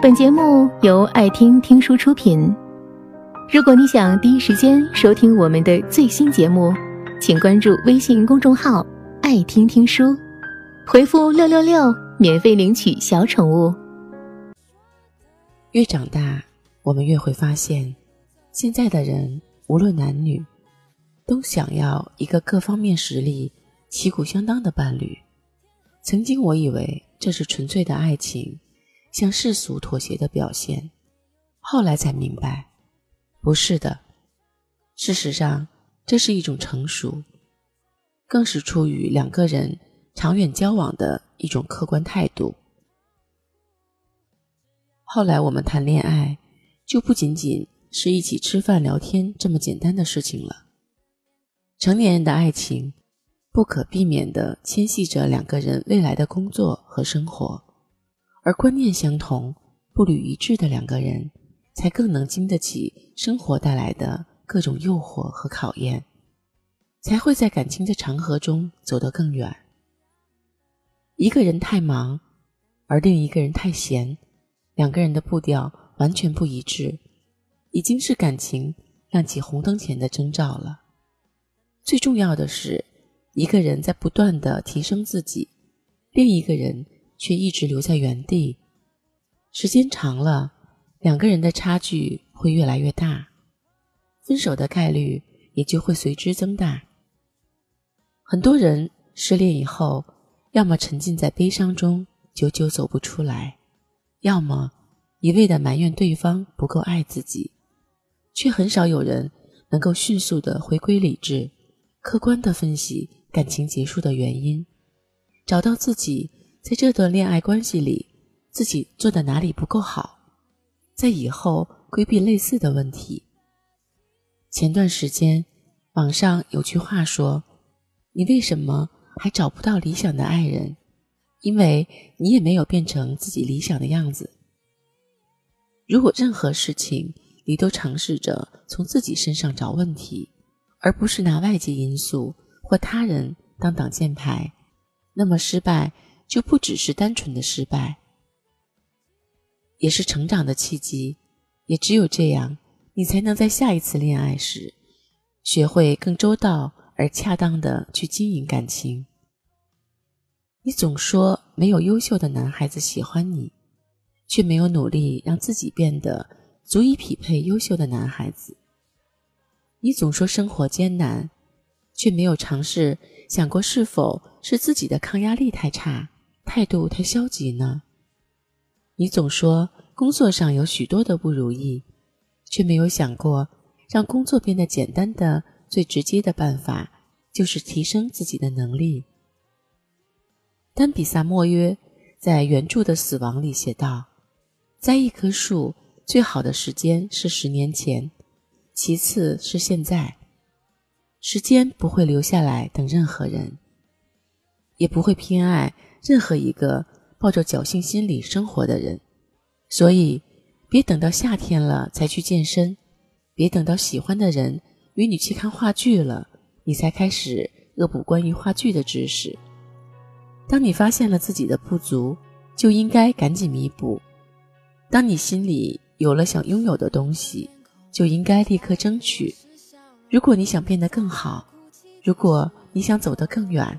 本节目由爱听听书出品。如果你想第一时间收听我们的最新节目，请关注微信公众号“爱听听书”，回复“六六六”免费领取小宠物。越长大，我们越会发现，现在的人无论男女，都想要一个各方面实力旗鼓相当的伴侣。曾经我以为这是纯粹的爱情。向世俗妥协的表现，后来才明白，不是的。事实上，这是一种成熟，更是出于两个人长远交往的一种客观态度。后来我们谈恋爱，就不仅仅是一起吃饭聊天这么简单的事情了。成年人的爱情，不可避免地牵系着两个人未来的工作和生活。而观念相同、步履一致的两个人，才更能经得起生活带来的各种诱惑和考验，才会在感情的长河中走得更远。一个人太忙，而另一个人太闲，两个人的步调完全不一致，已经是感情亮起红灯前的征兆了。最重要的是，一个人在不断的提升自己，另一个人。却一直留在原地，时间长了，两个人的差距会越来越大，分手的概率也就会随之增大。很多人失恋以后，要么沉浸在悲伤中，久久走不出来，要么一味的埋怨对方不够爱自己，却很少有人能够迅速的回归理智，客观的分析感情结束的原因，找到自己。在这段恋爱关系里，自己做的哪里不够好，在以后规避类似的问题。前段时间，网上有句话说：“你为什么还找不到理想的爱人？因为你也没有变成自己理想的样子。”如果任何事情你都尝试着从自己身上找问题，而不是拿外界因素或他人当挡箭牌，那么失败。就不只是单纯的失败，也是成长的契机。也只有这样，你才能在下一次恋爱时，学会更周到而恰当的去经营感情。你总说没有优秀的男孩子喜欢你，却没有努力让自己变得足以匹配优秀的男孩子。你总说生活艰难，却没有尝试想过是否是自己的抗压力太差。态度太消极呢？你总说工作上有许多的不如意，却没有想过让工作变得简单的最直接的办法就是提升自己的能力。丹比萨莫约在原著的死亡里写道：“栽一棵树最好的时间是十年前，其次是现在。时间不会留下来等任何人，也不会偏爱。”任何一个抱着侥幸心理生活的人，所以别等到夏天了才去健身，别等到喜欢的人约你去看话剧了，你才开始恶补关于话剧的知识。当你发现了自己的不足，就应该赶紧弥补；当你心里有了想拥有的东西，就应该立刻争取。如果你想变得更好，如果你想走得更远，